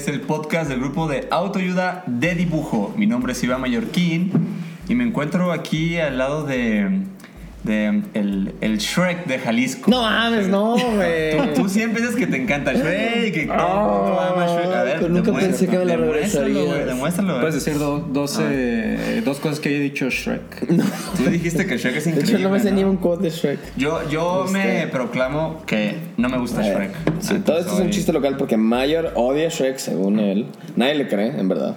Es el podcast del grupo de autoayuda de dibujo. Mi nombre es Iván Mallorquín y me encuentro aquí al lado de, de el, el Shrek de Jalisco. No mames, no, güey. Tú, tú siempre dices que te encanta Shrek, que todo mundo ama Shrek. A ver, pero nunca pensé que me la demuéstralo, güey, demuéstralo, güey. Puedes decir do- dos, eh, dos cosas que haya dicho Shrek. Tú dijiste que Shrek es De increíble. hecho, no me sé ¿no? ni un quote de Shrek. Yo, yo me proclamo que no me gusta Eh, Shrek. sí, Ah, todo esto es un soy- chiste local porque Mayor odia Shrek, según él. Nadie le cree, en verdad.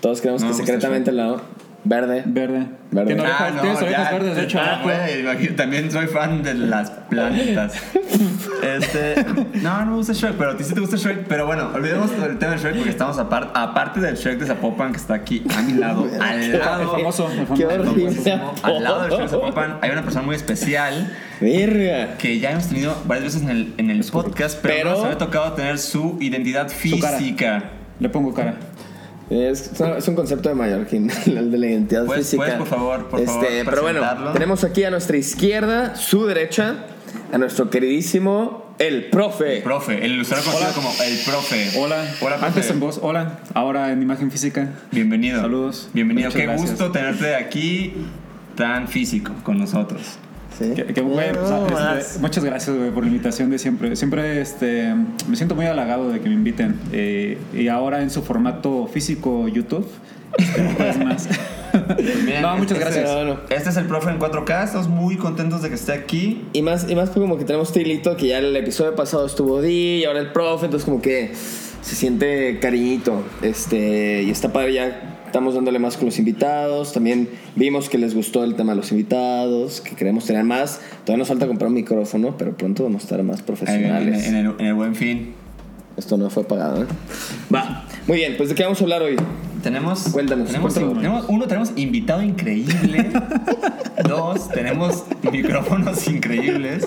Todos creemos No que secretamente la verde. Verde. Verde. Tiene Ah, orejas, tienes no, orejas ya. verdes, de hecho. Ah, güey, imagínate, también soy fan de las plantas. Este, no, no me gusta Shrek, pero a ti sí te gusta Shrek. Pero bueno, olvidemos el tema de Shrek porque estamos aparte, aparte del Shrek de Zapopan que está aquí a mi lado. Al lado, famoso. Qué horrible. al lado del Shrek de Zapopan hay una persona muy especial Verga. que ya hemos tenido varias veces en el, en el podcast, pero, Pero- no nos había tocado tener su identidad Su cara. física. Le pongo cara. Es, es un concepto de Mallorquín, el de la identidad Puedes- física. puedes, por favor, por favor, este, Pero bueno, tenemos aquí a nuestra izquierda, su derecha, a nuestro queridísimo, el profe. Profe, el ilustrador conocido como el profe. Hola. Hola, profe. Antes en voz, hola. Ahora en imagen física. Bienvenido. Saludos. Bienvenido. Muchas Qué gracias. gusto tenerte aquí tan físico con nosotros. Sea, este, muchas gracias güey, por la invitación de siempre. Siempre este, me siento muy halagado de que me inviten. Eh, y ahora en su formato físico YouTube. Este, pues más. Bien, no, muchas este- gracias. Este es el profe en 4K. Estamos muy contentos de que esté aquí. Y más, y más como que tenemos este hilito que ya el episodio pasado estuvo Di y ahora el profe, entonces como que se siente cariñito. Este, y está padre ya. Estamos dándole más con los invitados. También vimos que les gustó el tema de los invitados, que queremos tener más. Todavía nos falta comprar un micrófono, pero pronto vamos a estar más En, profesionales. en el, en el buen fin. Esto no fue pagado, ¿eh? Va. Muy bien, pues ¿de qué vamos a hablar hoy? Tenemos. Cuéntanos, Tenemos, tenemos- uno, tenemos invitado increíble. Dos, tenemos micrófonos increíbles.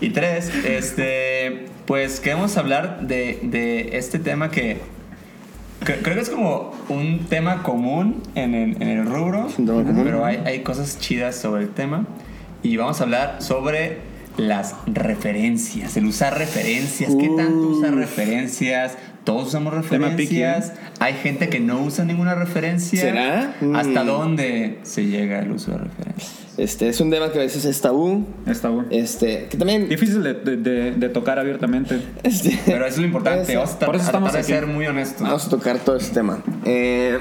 Y tres, este. Pues queremos hablar de, de este tema que. Cre- Creo que es como un tema común en el, en el rubro, pero hay, hay cosas chidas sobre el tema. Y vamos a hablar sobre las referencias, el usar referencias. ¿Qué tanto usar referencias? Todos usamos referencias. Hay gente que no usa ninguna referencia. ¿Será? ¿Hasta Mm. dónde se llega el uso de referencias? Este, es un tema que a veces es tabú. Está bueno. Este, que también... Difícil de, de- de- de tocar abiertamente. Este, Pero eso es lo importante. Eso. Vamos a, Por eso a estamos de aquí. ser muy honestos. Vamos a tocar todo este tema. Eh,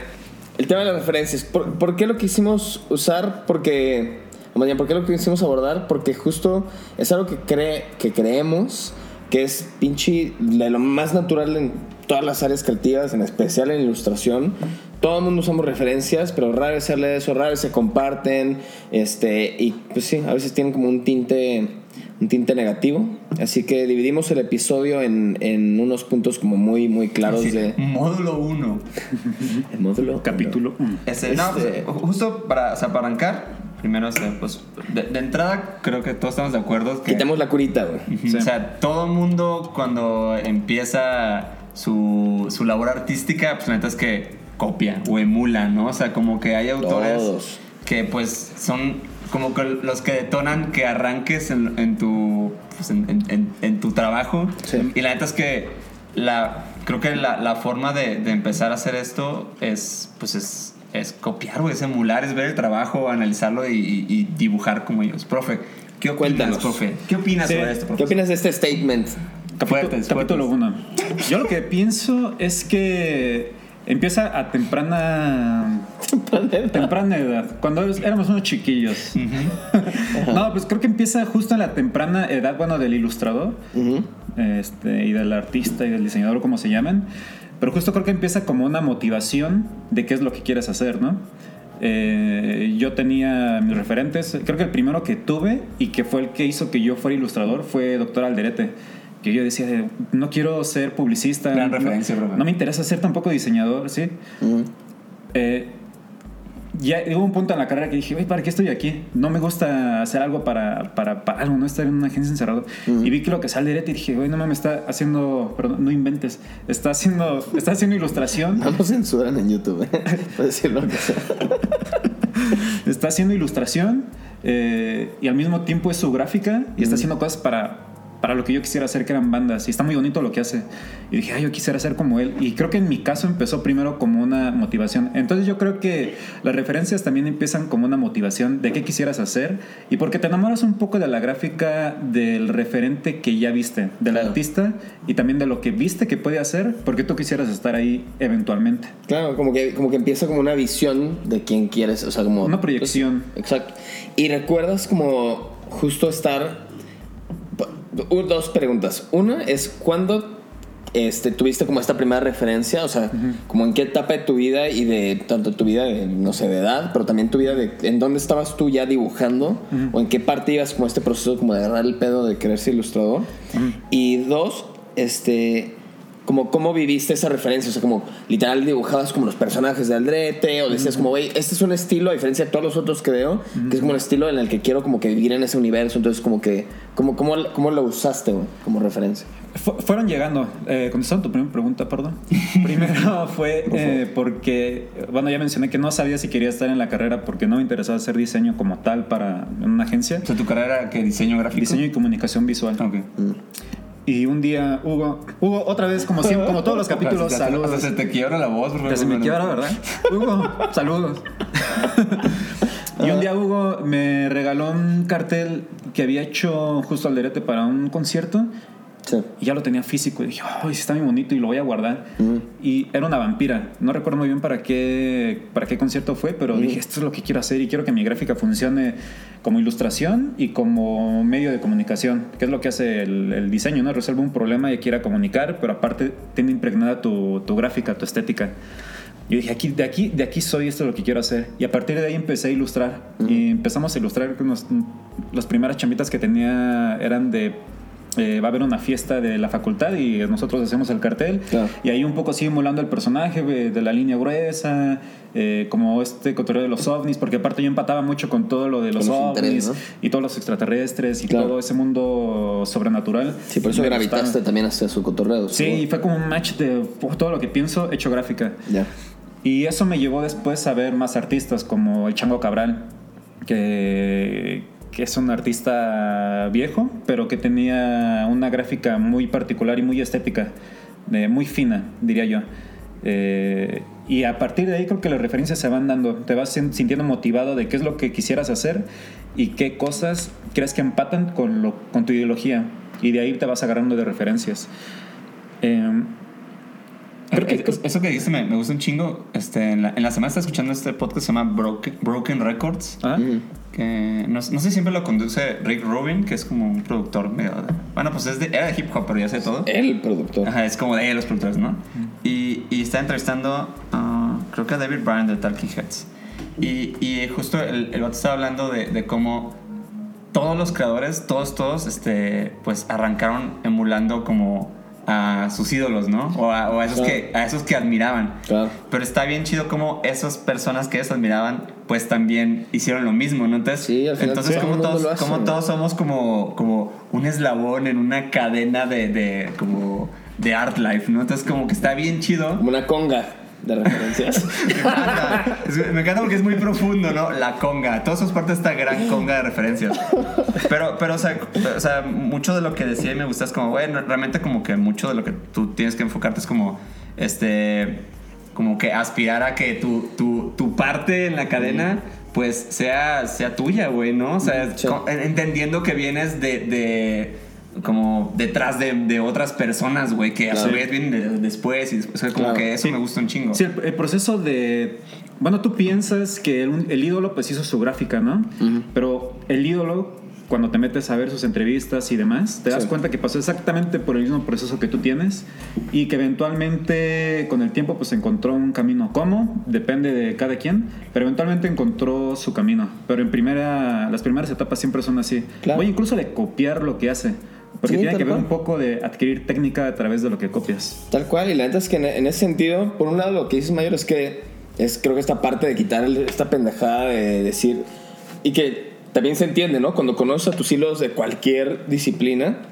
el tema de las referencias. ¿Por, por qué lo quisimos usar? Porque. O más bien, ¿por qué lo quisimos abordar? Porque justo es algo que, cree, que creemos que es pinche de lo más natural en todas las áreas creativas, en especial en ilustración. Todo el mundo usamos referencias, pero rara vez se de eso, rara vez se comparten. Este, y pues sí, a veces tienen como un tinte, un tinte negativo. Así que dividimos el episodio en, en unos puntos como muy, muy claros Sí, de... Módulo 1. El módulo. Capítulo 1. Este, no, Este- pues, justo para, o sea, para arrancar, primero, este, pues, de, de entrada, creo que todos estamos de acuerdo que. Quitemos la curita, güey. Sí. O sea, todo mundo cuando empieza su, su labor artística, pues la neta es que copia o emula, ¿no? O sea, como que hay autores Todos. que pues son como que los que detonan que arranques en, en tu, pues, en, en- en- en tu trabajo. Sí. Y la neta es que la, creo que la, la forma de, de empezar a hacer esto es, pues es, es copiar, güey, es emular, es ver el trabajo, analizarlo y, y- y dibujar como ellos. Profe, ¿qué opinas, Cuéntanos. profe? ¿Qué opinas Sí. sobre esto, profe? ¿Qué opinas de este statement? Fuertes, Capítulo fuertes. 1. Yo lo que pienso es que empieza a temprana temprana edad, cuando éramos unos chiquillos. no, pues creo que empieza justo en la temprana edad, bueno, del ilustrador Ujú. este, y del artista y del diseñador, como se llaman. Pero justo creo que empieza como una motivación de qué es lo que quieres hacer, ¿no? Eh, yo tenía mis referentes, creo que el primero que tuve y que fue el que hizo que yo fuera ilustrador fue Doctor Alderete. Que yo decía, de, no quiero ser publicista. Gran no- referencia, profe. no me interesa ser tampoco diseñador, ¿sí? Eh, ya hubo un punto en la carrera que dije, "Güey, ¿para qué estoy aquí? No me gusta hacer algo para, para, para algo, no estar en una agencia encerrado. Y vi que lo que sale directo y dije, güey, no mames, está haciendo, perdón, no inventes, está haciendo, está haciendo ilustración, No nos censuran en YouTube, ¿eh? Puedes decir lo que sea. está haciendo ilustración eh, y al mismo tiempo es su gráfica y está haciendo cosas para, para lo que yo quisiera hacer, que eran bandas. Y está muy bonito lo que hace. Y dije, ay, yo quisiera ser como él. Y creo que en mi caso empezó primero como una motivación. Entonces yo creo que las referencias también empiezan como una motivación de qué quisieras hacer y porque te enamoras un poco de la gráfica del referente que ya viste, del Claro. artista y también de lo que viste que puede hacer, porque tú quisieras estar ahí eventualmente. Claro, como que, como que empieza como una visión de quién quieres, o sea, como... Una proyección. Exacto. Y recuerdas como justo estar... Dos preguntas. Una es cuándo este, tuviste como esta primera referencia, o sea, como en qué etapa de tu vida y de tanto tu vida, de, no sé, de edad, pero también tu vida de en dónde estabas tú ya dibujando o en qué parte ibas como este proceso como de agarrar el pedo de querer ser ilustrador. Y dos, este, como cómo viviste esa referencia, o sea, como literal dibujabas como los personajes de Aldrete o decías como, güey, este es un estilo a diferencia de todos los otros que veo, que es como un estilo en el que quiero como que vivir en ese universo, entonces como que, como, cómo, cómo lo usaste, güey, como referencia. Fu- fueron llegando, eh, contestando tu primera pregunta, perdón. Primero fue eh, porque, bueno, ya mencioné que no sabía si quería estar en la carrera porque no me interesaba hacer diseño como tal para una agencia. O sea, tu carrera, ¿qué? ¿Diseño gráfico? Diseño y comunicación visual. Ok. Y un día, Hugo, Hugo, otra vez, como siempre, como todos los capítulos, Hasta- hasta saludos. se te quiebra la voz, bro. Se me quiebra, ¿verdad? Hugo, saludos. y un día Hugo me regaló un cartel que había hecho justo al derete para un concierto Sí. y ya lo tenía físico y dije, ay, está muy bonito y lo voy a guardar. Y era una vampira. No recuerdo muy bien para qué, para qué concierto fue, pero dije, esto es lo que quiero hacer y quiero que mi gráfica funcione como ilustración y como medio de comunicación, que es lo que hace el, el diseño, ¿no? Resuelve un problema y quiera comunicar, pero aparte tiene impregnada tu, tu gráfica, tu estética. Yo dije, aquí, de, aquí, de aquí soy, esto es lo que quiero hacer. Y a partir de ahí empecé a ilustrar. Y empezamos a ilustrar. nos- las primeras chamitas que tenía eran de... eh, va a haber una fiesta de la facultad y nosotros hacemos el cartel. Claro. Y ahí un poco así emulando el personaje eh, de la línea gruesa, eh, como este cotorreo de los ovnis, porque aparte yo empataba mucho con todo lo de los, los ovnis y todos los extraterrestres y Claro. todo ese mundo sobrenatural. Sí, por eso Me gravitaste gustaba. también hasta su cotorreo. Sí, y fue como un match de todo lo que pienso hecho gráfica. Y eso me llevó después a ver más artistas como el Chango Cabral, que, que es un artista viejo, pero que tenía una gráfica muy particular y muy estética, muy fina, diría yo. Eh, y a partir de ahí creo que las referencias se van dando, te vas sin- sintiendo motivado de qué es lo que quisieras hacer y qué cosas crees que empatan con, lo, con tu ideología. Y de ahí te vas agarrando de referencias. Em, Creo que- Es- eso que dijiste me, me gusta un chingo. Este, en, la, en la semana estaba escuchando este podcast que se llama Broken, Broken Records. ¿ah? Que no, no sé si siempre lo conduce Rick Rubin, que es como un productor medio de- Bueno, pues es de, era de hip hop, pero ya sé todo. El productor. Ajá, es como de los productores, ¿no? Y, y está entrevistando, creo que a David Bryan de Talking Heads. Y, y justo el, el vato estaba hablando de, de cómo todos los creadores, todos, todos, este, pues arrancaron emulando como a sus ídolos, ¿no? O a, o a esos, Claro. que, a esos que admiraban. Claro. Pero está bien chido como esas personas que ellos admiraban, pues también hicieron lo mismo, ¿no? Entonces, Sí, al final entonces como, todos, como todos somos como, como un eslabón en una cadena de, de, como de art life, ¿no? Entonces como que está bien chido. Como una conga de referencias. Me encanta. Es- me encanta porque es muy profundo, ¿no? La conga. Todos sos parte de esta gran conga de referencias. Pero, pero o, sea, o sea, mucho de lo que decía y me gusta es como, bueno, realmente como que mucho de lo que tú tienes que enfocarte es como, este, como que aspirar a que tu, tu, tu parte en la cadena, pues, sea, sea tuya, güey, ¿no? O sea, Sí. entendiendo que vienes de... de como detrás de, de otras personas, güey, que a su Claro. vez vienen de- después y después, o sea, como Claro. que eso Sí. me gusta un chingo. Sí, el, el proceso de... Bueno, tú piensas que el, el ídolo pues hizo su gráfica, ¿no? Pero el ídolo, cuando te metes a ver sus entrevistas y demás, te das Sí. cuenta que pasó exactamente por el mismo proceso que tú tienes y que eventualmente con el tiempo pues encontró un camino. ¿Cómo? Depende de cada quien, pero eventualmente encontró su camino. Pero en primera, las primeras etapas siempre son así. Claro. Oye, incluso de copiar lo que hace. Porque Sí, tiene que ver cual. un poco de adquirir técnica a través de lo que copias. Tal cual, y la neta es que en, en ese sentido, por un lado lo que dices Mayor es que es creo que esta parte de quitar esta pendejada de decir y que también se entiende, ¿no? Cuando conoces a tus ídolos de cualquier disciplina,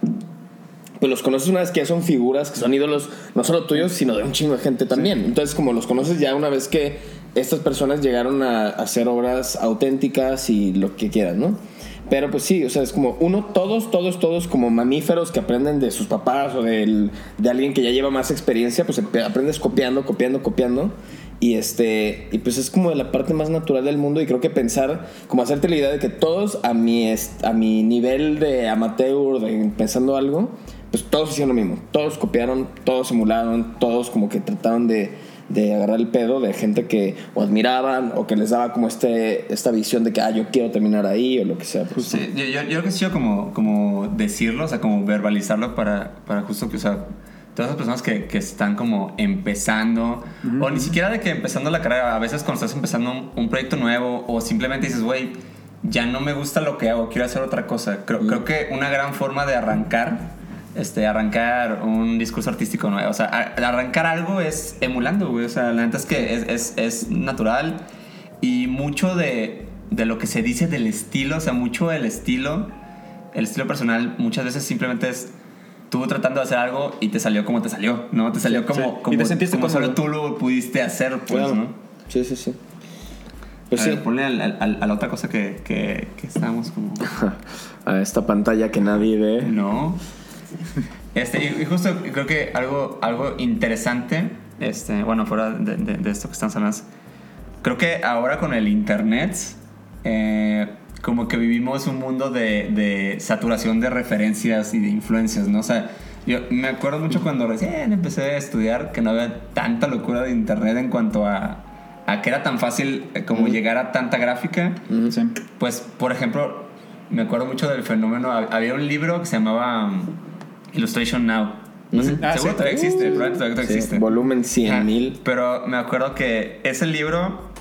pues los conoces una vez que ya son figuras que son ídolos no solo tuyos, sino de un chingo de gente también. Entonces, como los conoces ya una vez que estas personas llegaron a, hacer obras auténticas y lo que quieras, ¿no? Pero pues sí, o sea, es como uno, todos, todos, todos como mamíferos que aprenden de sus papás o del- de alguien que ya lleva más experiencia, pues aprendes copiando, copiando, copiando. Y este, y pues es como de la parte más natural del mundo y creo que pensar, como hacerte la idea de que todos a mi, a mi nivel de amateur, de pensando algo, pues todos hicieron lo mismo. Todos copiaron, todos emularon, todos como que trataron de, de agarrar el pedo de gente que o admiraban o que les daba como este, esta visión de que, ah, yo quiero terminar ahí o lo que sea. Pues, Sí, yo, yo, yo creo que sí, como, como decirlo, o sea, como verbalizarlo para, para justo que, o sea, todas esas personas que, que están como empezando, o ni siquiera de que empezando la carrera, a veces cuando estás empezando un, un proyecto nuevo, o simplemente dices, güey, ya no me gusta lo que hago, quiero hacer otra cosa. Creo, creo que una gran forma de arrancar, este, arrancar un discurso artístico nuevo, o sea, a- arrancar algo es emulando, güey, o sea, la neta es que es, es, es natural y mucho de, de lo que se dice del estilo, o sea, mucho del estilo, el estilo personal, muchas veces simplemente es tú tratando de hacer algo y te salió como te salió, ¿no? Te salió como, sí. Y como, te sentiste como solo tú lo pudiste hacer, pues, claro. ¿no? Sí, sí, sí. Pues a sí. ver, ponle al- a la otra cosa que, que, que estábamos como... A esta pantalla que nadie ve. No. Este, y, y justo creo que algo, algo interesante, este, bueno, fuera de, de- de esto que estamos hablando, creo que ahora con el internet, eh, como que vivimos un mundo de, de saturación de referencias y de influencias, ¿no? O sea, yo me acuerdo mucho cuando recién empecé a estudiar que no había tanta locura de internet en cuanto a, a que era tan fácil eh, como llegar a tanta gráfica. Sí. Pues, por ejemplo, me acuerdo mucho del fenómeno. hab- Había un libro que se llamaba Illustration Now. No sé, Ah, seguro sí. todavía existe, probablemente todavía Sí, existe. volumen 100 Ajá, mil. Pero me acuerdo que ese libro,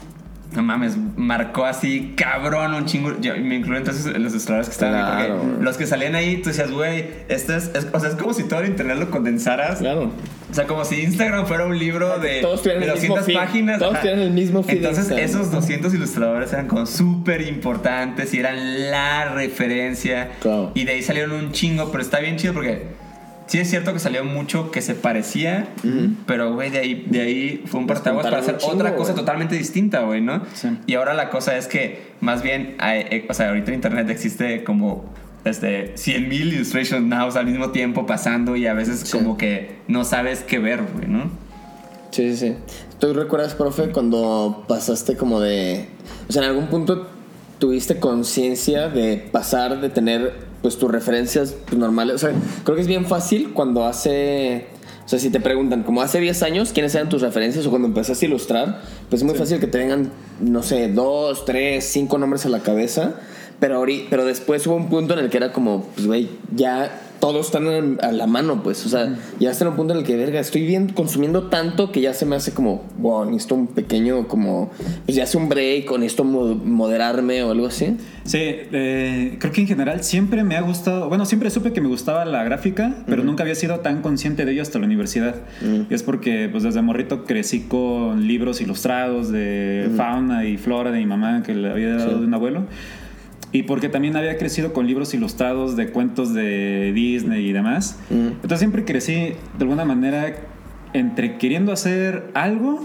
no mames, marcó así cabrón un chingo. Yo me incluyo entonces en los ilustradores que estaban ahí. Claro. Porque los que salían ahí, tú decías, güey, esto es, es- O sea, es como si todo el internet lo condensaras. Claro. O sea, como si Instagram fuera un libro de, Todos de el mismo 200 feed. páginas. Todos ajá. tuvieran el mismo feed Entonces, esos 200 ilustradores eran como súper importantes y eran la referencia. Claro. Y de ahí salieron un chingo, pero está bien chido porque sí es cierto que salió mucho que se parecía, pero güey, de ahí, de ahí fue un partaguas para hacer otra cosa totalmente distinta, güey, ¿no? Sí. Y ahora la cosa es que más bien, hay- eh, o sea, ahorita en internet existe como este 100 mil illustration nows al mismo tiempo pasando y a veces Sí. como que no sabes qué ver, güey, ¿no? Sí, sí, sí. ¿Tú recuerdas, profe, cuando pasaste como de... O sea, en algún punto tuviste conciencia de pasar de tener pues tus referencias pues, normales? O sea, creo que es bien fácil cuando hace... O sea, si te preguntan, como hace 10 años, ¿quiénes eran tus referencias? O cuando empezaste a ilustrar, pues es muy fácil que te vengan, no sé, dos, tres, cinco nombres a la cabeza. Pero, pero después hubo un punto en el que era como, pues, güey, ya todos están a la mano, pues. O sea, ya hasta en un punto en el que, verga, estoy bien consumiendo tanto que ya se me hace como, wow, necesito un pequeño, como, pues ya hace un break o necesito mo- moderarme o algo así. Sí, eh, creo que en general siempre me ha gustado, bueno, siempre supe que me gustaba la gráfica, pero nunca había sido tan consciente de ello hasta la universidad. Y es porque pues desde morrito crecí con libros ilustrados de fauna y flora de mi mamá que le había dado Sí. de un abuelo. Y porque también había crecido con libros ilustrados de cuentos de Disney y demás. Entonces siempre crecí de alguna manera entre queriendo hacer algo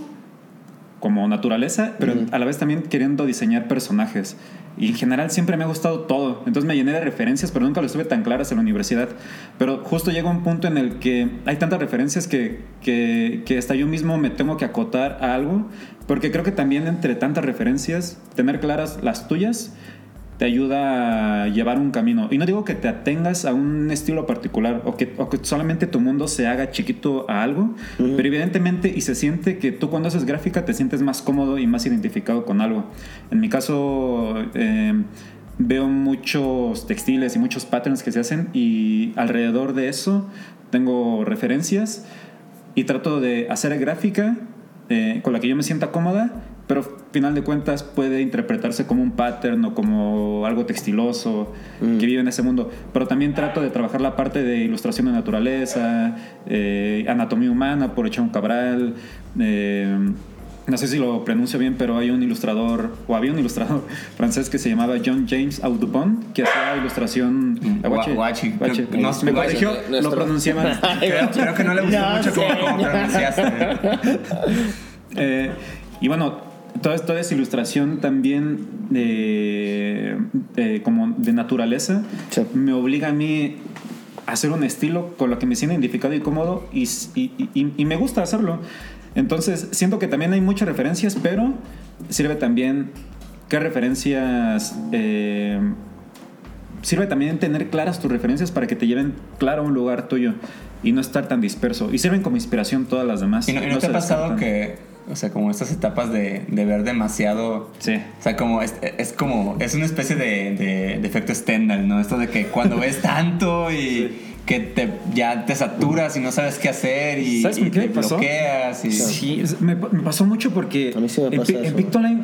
como naturaleza, pero a la vez también queriendo diseñar personajes. Y en general siempre me ha gustado todo. Entonces me llené de referencias, pero nunca lo estuve tan claras en la universidad. Pero justo llega un punto en el que hay tantas referencias que, que, que hasta yo mismo me tengo que acotar a algo. Porque creo que también entre tantas referencias, tener claras las tuyas te ayuda a llevar un camino. Y no digo que te atengas a un estilo particular o que, o que solamente tu mundo se haga chiquito a algo, pero evidentemente y se siente que tú cuando haces gráfica te sientes más cómodo y más identificado con algo. En mi caso... eh, Veo muchos textiles y muchos patterns que se hacen y alrededor de eso tengo referencias y trato de hacer gráfica eh, con la que yo me sienta cómoda, pero final de cuentas puede interpretarse como un pattern o como algo textiloso que vive en ese mundo. Pero también trato de trabajar la parte de ilustración de naturaleza, eh, anatomía humana por Echón Cabral. eh, no sé si lo pronuncio bien, pero hay un ilustrador, o había un ilustrador francés que se llamaba John James Audubon, que hacía ilustración. Mm, Guache- Guachi. Guache. No, me Guachi. corrigió, lo pronuncié mal. Creo, creo que no le gustó No mucho cómo pronunciaste. Eh, y bueno, toda, toda esa ilustración también de, de- como de naturaleza Sí. me obliga a mí a hacer un estilo con lo que me siento identificado y cómodo y, y- y- y me gusta hacerlo. Entonces, siento que también hay muchas referencias, pero sirve también qué referencias... eh, sirve también tener claras tus referencias para que te lleven claro a un lugar tuyo y no estar tan disperso. Y sirven como inspiración todas las demás. ¿Y no, y no te ha pasado descartan. que, o sea, como estas etapas de, de ver demasiado... Sí. O sea, como es, es como, es una especie de, de, de efecto Stendhal, ¿no? Esto de que cuando ves tanto y que te, ya te saturas y no sabes qué hacer y, ¿Sabes por y qué te pasó? bloqueas y... Sí, me, me pasó mucho porque A mí sí me en, pasa en eso. Pictoline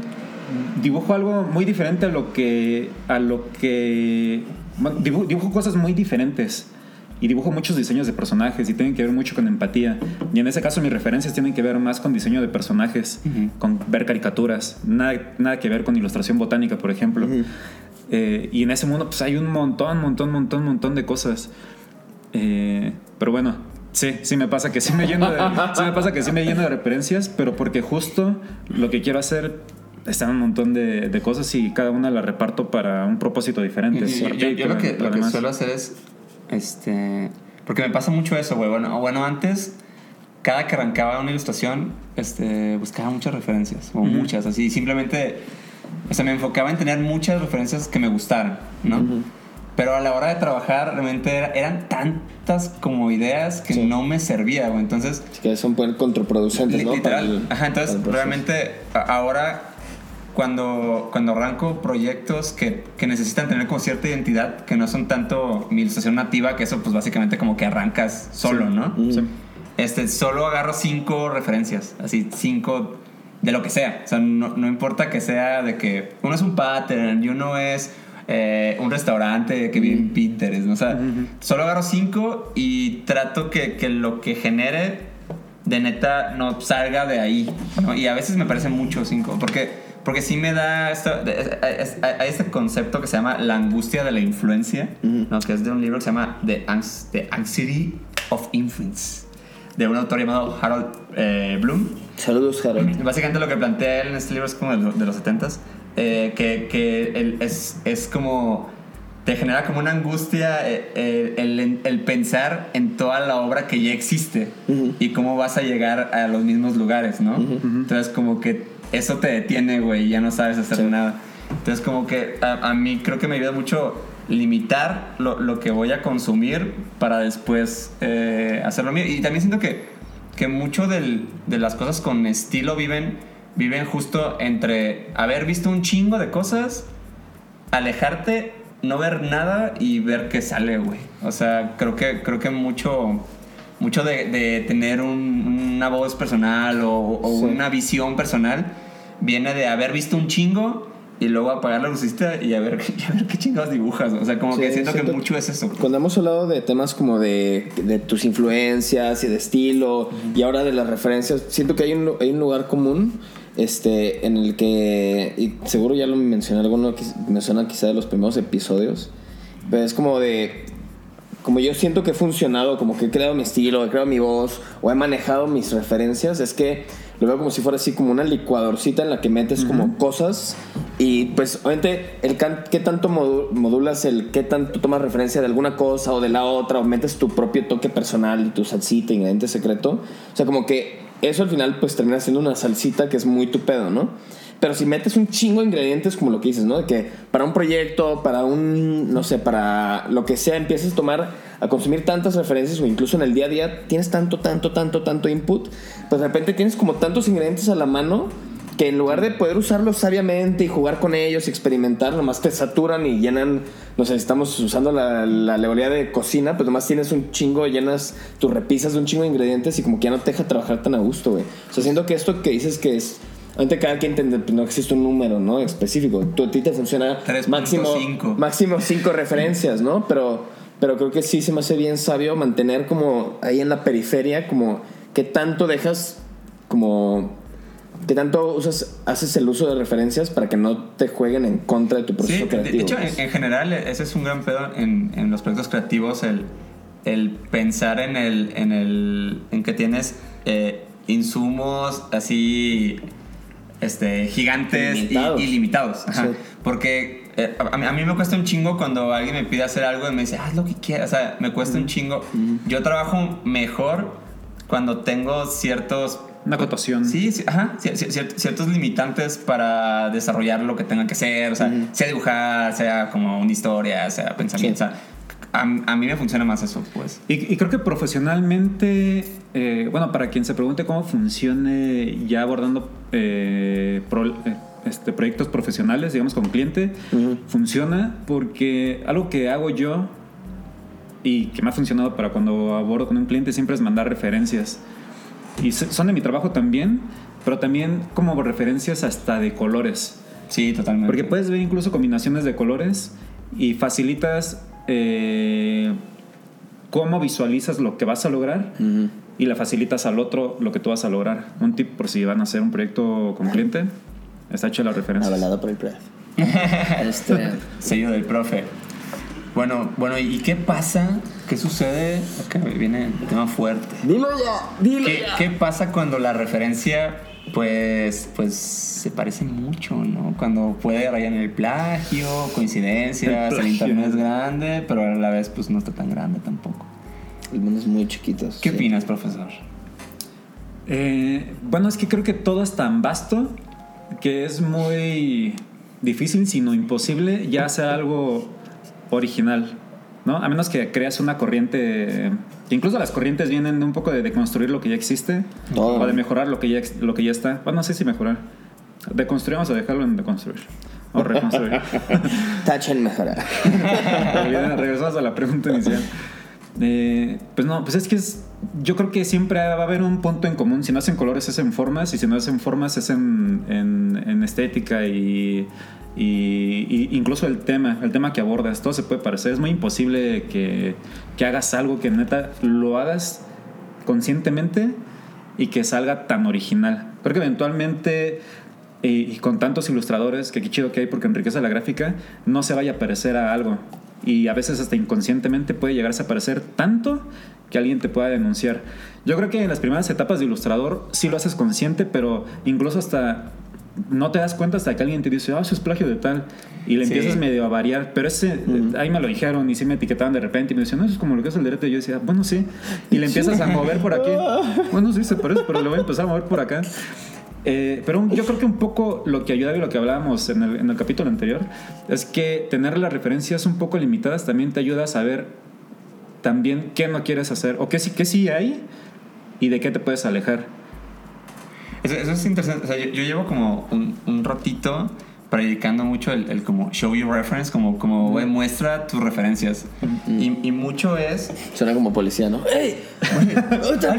dibujo algo muy diferente a lo que a lo que dibujo, dibujo cosas muy diferentes y dibujo muchos diseños de personajes y tienen que ver mucho con empatía. Y en ese caso mis referencias tienen que ver más con diseño de personajes Ujú. con ver caricaturas nada, nada que ver con ilustración botánica por ejemplo. Eh, y en ese mundo pues hay un montón montón montón montón de cosas. Eh, pero bueno, sí, sí me pasa que sí me lleno de, sí me pasa que sí me lleno de referencias, pero porque justo lo que quiero hacer está en un montón de, de cosas y cada una la reparto para un propósito diferente. Yo, yo- yo lo que, lo que suelo hacer es, este, porque me pasa mucho eso, güey. Bueno, bueno, antes, cada que arrancaba una ilustración, este, buscaba muchas referencias, o muchas, así, simplemente, o sea, me enfocaba en tener muchas referencias que me gustaran, ¿no? Pero a la hora de trabajar, realmente era- eran tantas como ideas que Sí. no me servía, güey. Entonces, Así que son contraproducentes, ¿no? Literal. Para el- Ajá, entonces realmente ahora cuando, cuando arranco proyectos que, que necesitan tener como cierta identidad, que no son tanto mi ilustración nativa, que eso pues básicamente como que arrancas solo, Sí. ¿no? Ujú. Este, solo agarro cinco referencias, así cinco de lo que sea. O sea, no, no importa que sea de que uno es un pattern y uno es eh, un restaurante que vive en Pinterest, ¿no? O sea, solo agarro cinco y trato que, que lo que genere de neta no salga de ahí, ¿no? Y a veces me parece mucho cinco, porque, porque sí me da esto, de- es- a- a este concepto que se llama la angustia de la influencia, Ujú. ¿no? Que es de un libro que se llama The, Anx- The Anxiety of Influence, de un autor llamado Harold eh, Bloom. Saludos, Harold. Básicamente lo que plantea él en este libro es como de, de los 70s, eh, que, que él es, es como... Te genera como una angustia eh, el, el- el pensar en toda la obra que ya existe Ujú. y cómo vas a llegar a los mismos lugares, ¿no? Entonces como que eso te detiene, güey, ya no sabes hacer Sí. nada. Entonces como que a, a mí creo que me ayuda mucho limitar lo, lo que voy a consumir para después eh, hacerlo mío. Y también siento que, que mucho del- de las cosas con estilo viven, viven justo entre haber visto un chingo de cosas, alejarte, no ver nada y ver qué sale, güey. O sea, creo que, creo que mucho, mucho de, de tener un- una voz personal o, o Sí. una visión personal viene de haber visto un chingo y luego apagar la lucista y a ver, y a ver qué chingados dibujas. O sea, como Sí, que siento, siento- que mucho es eso. Cuando hemos hablado de temas como de, de tus influencias y de estilo y ahora de las referencias, siento que hay un, hay un lugar común este, en el que, y seguro ya lo mencioné alguno, me suena quizá de los primeros episodios, pero es como de, como yo siento que he funcionado, como que he creado mi estilo, he creado mi voz o he manejado mis referencias, es que lo veo como si fuera así como una licuadorcita en la que metes como cosas y pues obviamente el can- qué tanto modu- modulas el qué tanto tomas referencia de alguna cosa o de la otra o metes tu propio toque personal y tu salsita, ingrediente secreto. O sea, como que eso al final pues termina siendo una salsita que es muy tu pedo, ¿no? Pero si metes un chingo de ingredientes, como lo que dices, ¿no? De que para un proyecto, para un, no sé, para lo que sea, empiezas a tomar, a consumir tantas referencias o incluso en el día a día tienes tanto, tanto, tanto, tanto input, pues de repente tienes como tantos ingredientes a la mano que en lugar de poder usarlos sabiamente y jugar con ellos experimentar, nomás te saturan y llenan, no sé, estamos usando la, la de cocina, pues nomás tienes un chingo, llenas tus repisas de un chingo de ingredientes y como que ya no te deja trabajar tan a gusto, güey. O sea, siento que esto que dices que es... Antes cada quien entiende, pues no existe un número, ¿no? Específico. Tú, a ti te funciona 3.5. máximo, máximo cinco referencias, ¿no? Pero, pero creo que sí se me hace bien sabio mantener como ahí en la periferia, como que tanto dejas como ¿Qué tanto usas, haces el uso de referencias para que no te jueguen en contra de tu proceso Sí, creativo? de hecho, en, en general, ese es un gran pedo en, en los proyectos creativos, el, el pensar en el, en el en que tienes eh, insumos así este, gigantes y- Ilimitados. y. Ajá. Sí. Porque eh, a, mí, a mí me cuesta un chingo cuando alguien me pide hacer algo y me dice, haz lo que quieras. O sea, me cuesta un chingo. Yo trabajo mejor cuando tengo ciertos Una acotación. Sí, sí, ajá, ci- ci- cier- ciertos limitantes para desarrollar lo que tengan que ser, o sea, sea dibujar, sea como una historia, sea pensamiento, Sí. o sea, a, a mí me funciona más eso, pues. Y, y creo que profesionalmente, eh, bueno, para quien se pregunte cómo funcione ya abordando eh, pro- eh, este, proyectos profesionales, digamos, con cliente, Ujú. funciona porque algo que hago yo y que me ha funcionado para cuando abordo con un cliente siempre es mandar referencias. Y son de mi trabajo también, pero también como referencias hasta de colores. Sí, totalmente. Porque puedes ver incluso combinaciones de colores y facilitas eh, cómo visualizas lo que vas a lograr y le facilitas al otro lo que tú vas a lograr. Un tip por si van a hacer un proyecto con cliente, está hecha la referencia. Avalado por el profe. este, Sello del profe. Bueno, bueno, ¿y qué pasa? ¿Qué sucede? Acá viene el tema fuerte. dilo ya, dilo ¿Qué, ya. qué pasa cuando la referencia, pues, pues, se parece mucho, ¿no? Cuando puede rayar en el plagio, coincidencias, El internet es grande, pero a la vez, pues, no está tan grande tampoco. El mundo es muy chiquito. ¿Qué sí. opinas, profesor? Eh, bueno, es que creo que todo es tan vasto que es muy difícil, sino imposible, ya hacer algo original, ¿no? A menos que creas una corriente. Incluso las corrientes vienen de un poco de deconstruir lo que ya existe o de mejorar lo que ya, lo que ya está. Bueno, no sé si mejorar. ¿Deconstruimos o dejarlo en deconstruir? O reconstruir. Tachen mejorar. Regresamos a la pregunta inicial. Eh, pues no, pues es que es, yo creo que siempre va a haber un punto en común. Si no es en colores, es en formas. Y si no es en formas, es en, en- en estética y, y- incluso el tema, el tema que abordas. Todo se puede parecer. Es muy imposible que, que hagas algo que neta lo hagas conscientemente y que salga tan original. Creo que eventualmente, y, y con tantos ilustradores, que qué chido que hay porque enriquece la gráfica, no se vaya a parecer a algo. Y a veces hasta inconscientemente puede llegarse a parecer tanto que alguien te pueda denunciar. Yo creo que en las primeras etapas de ilustrador sí lo haces consciente, pero incluso hasta no te das cuenta hasta que alguien te dice, ah, eso es plagio de tal. Y le Sí. empiezas medio a variar. Pero ese, ahí me lo dijeron y sí me etiquetaban de repente y me decían, no, eso es como lo que es el derecho. Y yo decía, bueno, sí. Y le empiezas a mover por aquí. Bueno, sí, se parece, pero le voy a empezar a mover por acá. Eh, pero un- yo creo que un poco lo que ayuda y lo que hablábamos en el, en el capítulo anterior es que tener las referencias un poco limitadas también te ayuda a saber también qué no quieres hacer o qué sí, qué sí hay y de qué te puedes alejar. Eso, eso es interesante. O sea, yo, yo llevo como un, un ratito predicando mucho el, el como show your reference, como, como güey, muestra tus referencias. Y, y mucho es Suena como policía, ¿no? ¡Ey! Muestra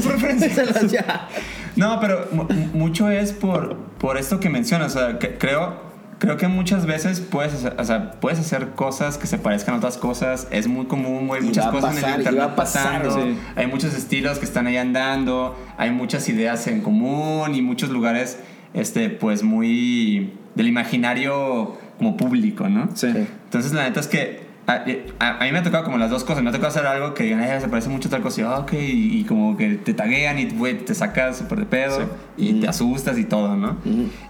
tus referencias. No, pero mu- mucho es por, por esto que mencionas. O sea, que creo, creo que muchas veces puedes hacer, o sea, puedes hacer cosas que se parezcan a otras cosas. Es muy común, güey. Muchas cosas pasar, en el internet pasar, pasando. sí. Hay muchos estilos que están ahí andando. Hay muchas ideas en común y muchos lugares, este, pues muy del imaginario como público, ¿no? Sí. Entonces, la neta es que a, a- a mí me ha tocado como las dos cosas. Me ha tocado hacer algo que digan, "Ay, se parece mucho a tal cosa. Y, ah, ok, y, como que te taguean y te sacas súper de pedo y te asustas y todo, ¿no?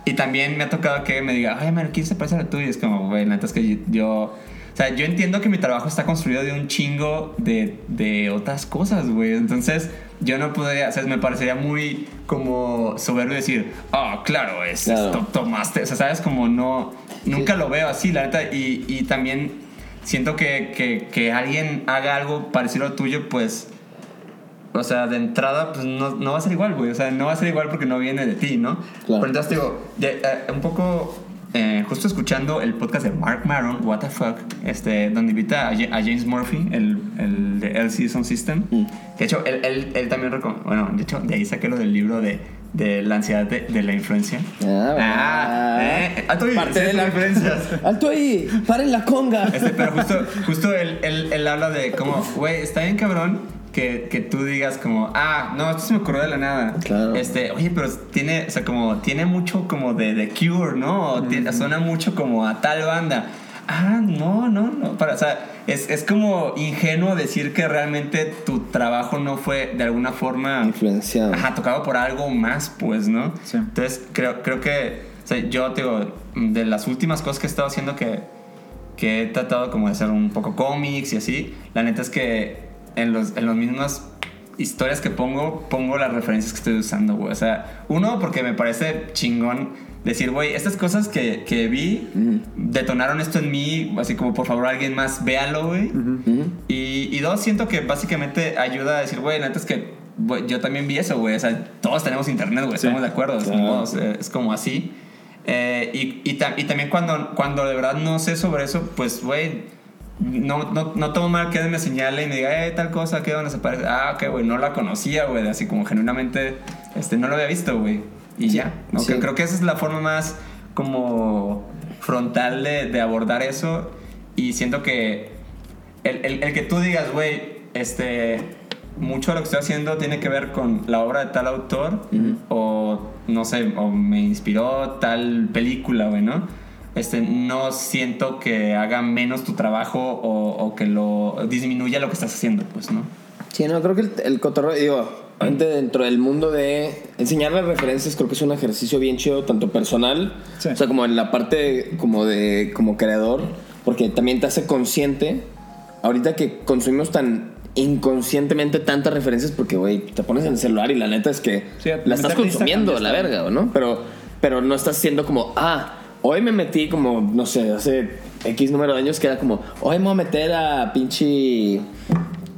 Y también me ha tocado que me diga, ay, man, ¿quién se parece a tú? Y es como, güey, la neta es que yo. O sea, yo entiendo que mi trabajo está construido de un chingo de, de otras cosas, güey. Entonces, yo no podría, o sea, me parecería muy como soberbio decir, ah, claro, es, Claro. esto tomaste. O sea, ¿sabes? Como no, nunca lo veo así, la neta. Y, y también siento que, que, que alguien haga algo parecido al tuyo, pues, o sea, de entrada, pues no, no va a ser igual, güey. O sea, no va a ser igual porque no viene de ti, ¿no? Claro. Pero entonces, digo, de- eh, un poco, eh, justo escuchando el podcast de Mark Maron, What the Fuck, este, donde invita a, Ja- a James Murphy, el, el de LC Sound System. Mm. De hecho, él, él, él también, bueno, de hecho, de ahí saqué lo del libro de, de la ansiedad de, de la influencia. Ah, Ah, eh, alto ahí, Parte de la referencias. ¡Alto ahí! ¡Paren la conga! Este, pero justo, justo él, él, él habla de cómo, güey, está bien cabrón que, que tú digas como, ah, no, esto se me ocurrió de la nada. Claro. Este, oye, pero tiene, o sea, como, tiene mucho como de The Cure, ¿no? O tiene- suena mucho como a tal banda. Ah, no, no, no. Para, o sea, es, es como ingenuo decir que realmente tu trabajo no fue de alguna forma Influenciado. Ajá, tocado por algo más, pues, ¿no? Sí. Entonces, creo, creo que, o sea, yo, te digo, de las últimas cosas que he estado haciendo que, que he tratado como de hacer un poco cómics y así, la neta es que en los, en los mismas historias que pongo, pongo las referencias que estoy usando, güey. O sea, uno, porque me parece chingón decir, güey, estas cosas que, que vi detonaron esto en mí, así como, por favor, alguien más, véalo, güey. Ujú. Y, y dos, siento que básicamente ayuda a decir, güey, la neta es que güey, yo también vi eso, güey. O sea, todos tenemos internet, güey, Sí. estamos de acuerdo. es Claro. como- o sea, es como así. Eh, y, y, ta- y también cuando, cuando de verdad no sé sobre eso, pues, güey, no, no, no tomo mal que alguien me señale y me diga, eh, tal cosa, ¿qué dónde se parece? Ah, ok, güey, no la conocía, güey, así como genuinamente, este, no lo había visto, güey. Y ya, ¿no? sí. Creo, que esa es la forma más como frontal de, de abordar eso. Y siento que el, el- el que tú digas, güey, este, mucho de lo que estoy haciendo tiene que ver con la obra de tal autor, o no sé, o me inspiró tal película, güey, ¿no? Este, no siento que haga menos tu trabajo o, o que lo disminuya lo que estás haciendo, pues, ¿no? Sí, no, creo que el, el cotorreo, digo, obviamente dentro del mundo de enseñar las referencias, creo que es un ejercicio bien chido, tanto personal, Sí. o sea, como en la parte como de como creador, porque también te hace consciente, ahorita que consumimos tan inconscientemente tantas referencias, porque, güey, te pones en el celular y la neta es que Sí, la estás consumiendo, la verga, ¿no? Pero, pero no estás siendo como, ah, hoy me metí como, no sé, hace X número de años que era como, hoy me voy a meter a pinche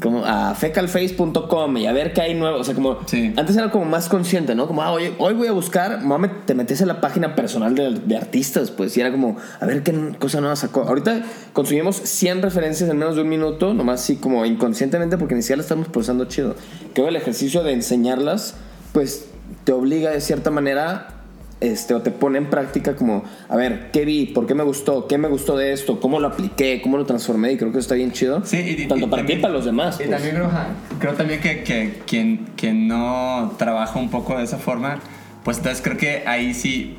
como a fecalface.com y a ver qué hay nuevo. O sea, como Sí. antes era como más consciente, ¿no? Como, ah, hoy, hoy voy a buscar, mame, te metes en la página personal de, de artistas, pues, y era como, a ver qué cosa nueva sacó. Ahorita consumimos 100 referencias en menos de un minuto, nomás así como inconscientemente, porque ni siquiera estamos procesando chido. Creo que el ejercicio de enseñarlas, pues, te obliga de cierta manera este, o te pone en práctica como, a ver, ¿qué vi? ¿Por qué me gustó? ¿Qué me gustó de esto? ¿Cómo lo apliqué? ¿Cómo lo transformé? Y creo que eso está bien chido. Sí, y, Tanto y para ti y para los demás. Y pues. también creo, creo también que, que quien, quien no trabaja un poco de esa forma, pues entonces creo que ahí sí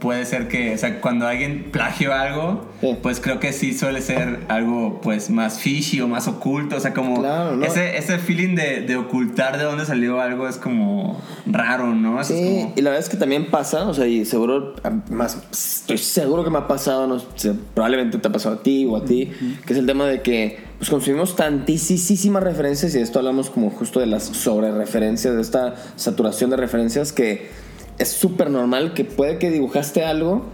puede ser que, o sea, cuando alguien plagió algo, Sí. pues creo que sí suele ser algo pues más fishy o más oculto, o sea, como Claro, ¿no? ese, ese feeling de, de ocultar de dónde salió algo es como raro, ¿no? Eso es Sí, como- y la verdad es que también pasa, o sea, y seguro, más, estoy seguro que me ha pasado, no probablemente te ha pasado a ti o a ti, que es el tema de que pues, consumimos tantísimas referencias y de esto hablamos como justo de las sobre referencias, de esta saturación de referencias que es súper normal que puede que dibujaste algo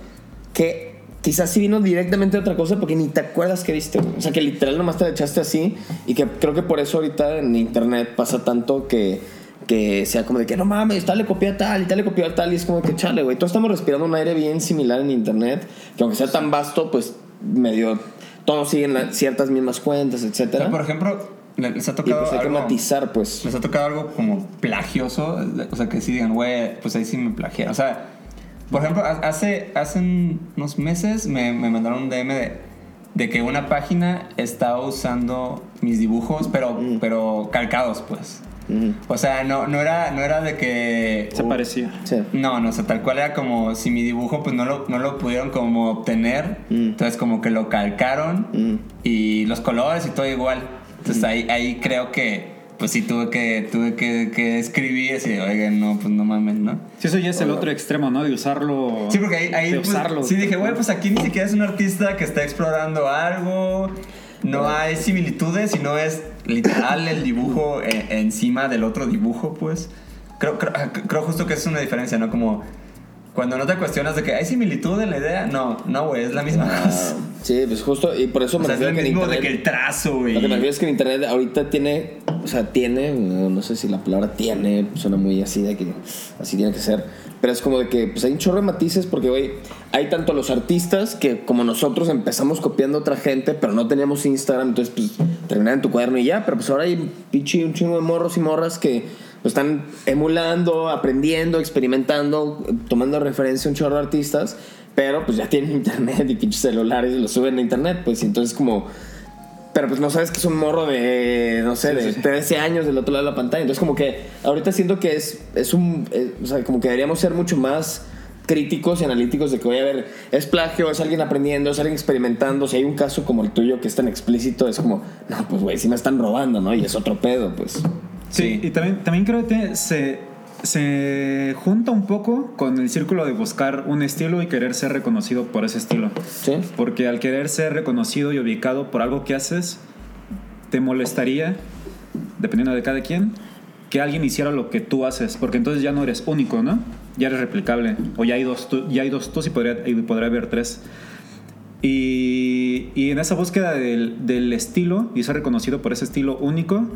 que quizás sí vino directamente de otra cosa porque ni te acuerdas que viste. O sea, que literal nomás te la echaste así y que creo que por eso ahorita en internet pasa tanto que, que sea como de que no mames, tal le copió a tal y tal le copió a tal y es como que chale, güey. Todos estamos respirando un aire bien similar en internet que aunque sea tan vasto, pues medio todos siguen ciertas mismas cuentas, O etcétera. sea, por ejemplo, les ha y tocado pues hay que algo- matizar, pues. ¿Les ha tocado algo como plagioso? O sea, que sí digan, güey, pues ahí sí me plagiaron. O sea, por ejemplo, ha- hace, hace unos meses me, me mandaron un DM de, de que una página estaba usando mis dibujos, pero, Mm. pero calcados, pues. Ujú. O sea, no, no, era, no era de que... Se parecía. Sí. No, no, o sea, tal cual era como si mi dibujo pues no lo, no lo pudieron como obtener, Mm. entonces como que lo calcaron Mm. y los colores y todo igual. Entonces ahí, ahí creo que pues sí tuve que, tuve que, que escribir decir, oigan, no, pues no mames, ¿no? Sí, eso ya es el otro extremo, ¿no? De usarlo. Sí, porque ahí, ahí de pues, usarlo. sí dije, güey, pues aquí ni siquiera es un artista que está explorando algo, no hay similitudes, sino es literal el dibujo eh, encima del otro dibujo, pues. Creo, creo, creo justo que es una diferencia, ¿no? Como cuando no te cuestionas de que hay similitud en la idea, no, no, güey, es la misma Ah, cosa. sí, pues justo, y por eso O me sea, es refiero lo que mismo de internet- que el trazo, güey. Lo que me refiero es que en internet ahorita tiene, o sea, tiene, no sé si la palabra tiene, suena muy así de que así tiene que ser, pero es como de que pues hay un chorro de matices porque, güey, hay tanto los artistas que como nosotros empezamos copiando a otra gente, pero no teníamos Instagram, entonces pues terminan en tu cuaderno y ya, pero pues ahora hay pinche un chingo de morros y morras que lo están emulando, aprendiendo, experimentando, tomando referencia a un chorro de artistas, pero pues ya tienen internet y pinches celulares y lo suben a internet, pues y entonces como pero pues no sabes que es un morro de, no sé, de 13 años del otro lado de la pantalla. Entonces como que ahorita siento que es, es un, eh, o sea, como que deberíamos ser mucho más críticos y analíticos de que, voy a ver, es plagio, es alguien aprendiendo, es alguien experimentando. Si hay un caso como el tuyo que es tan explícito, es como, no, pues güey, si me están robando, ¿no? Y es otro pedo, pues. Sí, y también, también creo que se, se junta un poco con el círculo de buscar un estilo y querer ser reconocido por ese estilo. Sí. Porque al querer ser reconocido y ubicado por algo que haces, te molestaría, dependiendo de cada quien, que alguien hiciera lo que tú haces, porque entonces ya no eres único, ¿no? Ya eres replicable, o ya hay dos, tú, ya hay dos tú y podría, y podría haber tres. Y, y en esa búsqueda del, del estilo y ser reconocido por ese estilo único,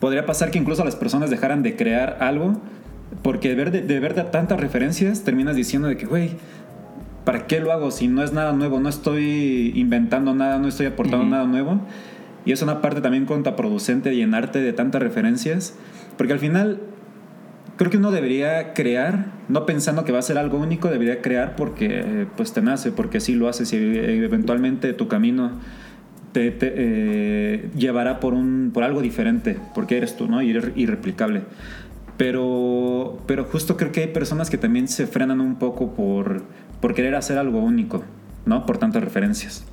podría pasar que incluso las personas dejaran de crear algo, porque de ver, de, de ver tantas referencias terminas diciendo de que, güey, ¿para qué lo hago si no es nada nuevo? No estoy inventando nada, no estoy aportando nada nuevo. Y es una parte también contraproducente llenarte de tantas referencias, porque al final creo que uno debería crear, no pensando que va a ser algo único, debería crear porque pues te nace, porque así lo haces y eventualmente tu camino te, te, eh, llevará por, un, por algo diferente, porque eres tú, ¿no? Y eres irreplicable. Pero, pero justo creo que hay personas que también se frenan un poco por, por querer hacer algo único, ¿no? Por tantas referencias.